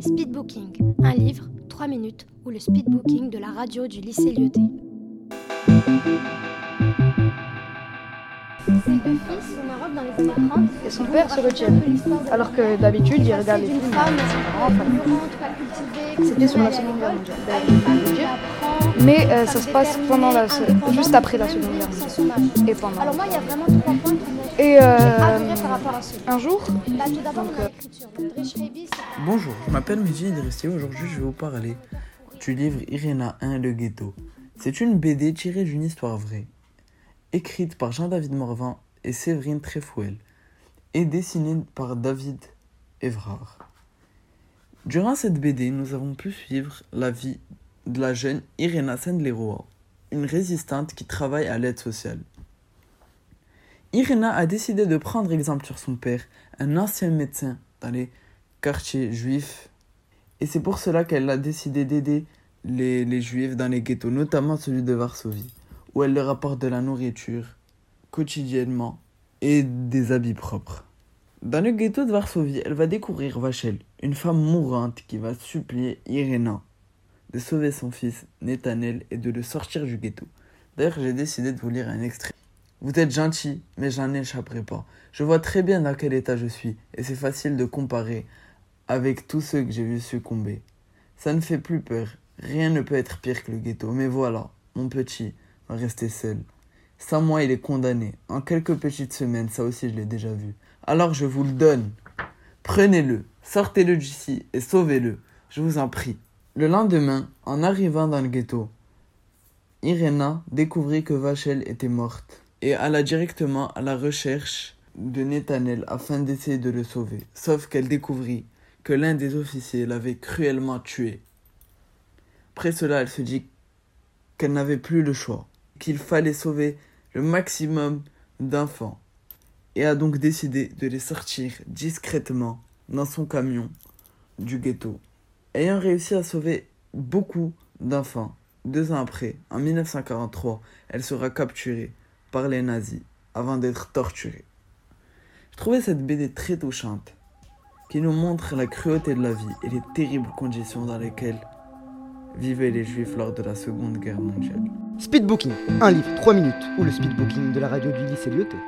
Speedbooking, un livre, 3 minutes, ou le speedbooking de la radio du lycée Lyoté. Et son père se retient. Alors que d'habitude, il regarde les films. C'était sur la Seconde Guerre mondiale. Mais euh, ça se passe pendant la, juste après la Seconde Guerre mondiale. Et pendant. Alors moi, il y a vraiment trois points qui m'ont Et euh, par rapport à ce un jour, Bah, euh, Bonjour, je m'appelle Mehdi Idrissi. Aujourd'hui, je vais vous parler du livre Irena 1, Le Ghetto. C'est une BD tirée d'une histoire vraie, écrite par Jean-David Morvan et Séverine Trefouel, et dessinée par David Evrard. Durant cette BD, nous avons pu suivre la vie de la jeune Irena Sendleroa, une résistante qui travaille à l'aide sociale. Irena a décidé de prendre exemple sur son père, un ancien médecin dans les quartiers juifs. Et c'est pour cela qu'elle a décidé d'aider les, juifs dans les ghettos, notamment celui de Varsovie, où elle leur apporte de la nourriture quotidiennement et des habits propres. Dans le ghetto de Varsovie, elle va découvrir Vachel, une femme mourante qui va supplier Irena de sauver son fils Nethanel et de le sortir du ghetto. D'ailleurs, j'ai décidé de vous lire un extrait. Vous êtes gentil, mais j'en échapperai pas. Je vois très bien dans quel état je suis, et c'est facile de comparer avec tous ceux que j'ai vus succomber. Ça ne fait plus peur, rien ne peut être pire que le ghetto, mais voilà, mon petit va rester seul. Sans moi, il est condamné. En quelques petites semaines, ça aussi je l'ai déjà vu. Alors je vous le donne. Prenez-le, sortez-le d'ici et sauvez-le. Je vous en prie. Le lendemain, en arrivant dans le ghetto, Irena découvrit que Vachel était morte et alla directement à la recherche de Nethanel afin d'essayer de le sauver. Sauf qu'elle découvrit que l'un des officiers l'avait cruellement tué. Après cela, elle se dit qu'elle n'avait plus le choix, qu'il fallait sauver le maximum d'enfants, et a donc décidé de les sortir discrètement dans son camion du ghetto. Ayant réussi à sauver beaucoup d'enfants, deux ans après, en 1943, elle sera capturée par les nazis avant d'être torturée. Je trouvais cette BD très touchante, qui nous montre la cruauté de la vie et les terribles conditions dans lesquelles vivaient les juifs lors de la Seconde Guerre mondiale. Speedbooking, un livre, 3 minutes, ou le speedbooking de la radio du lycée Lyoté.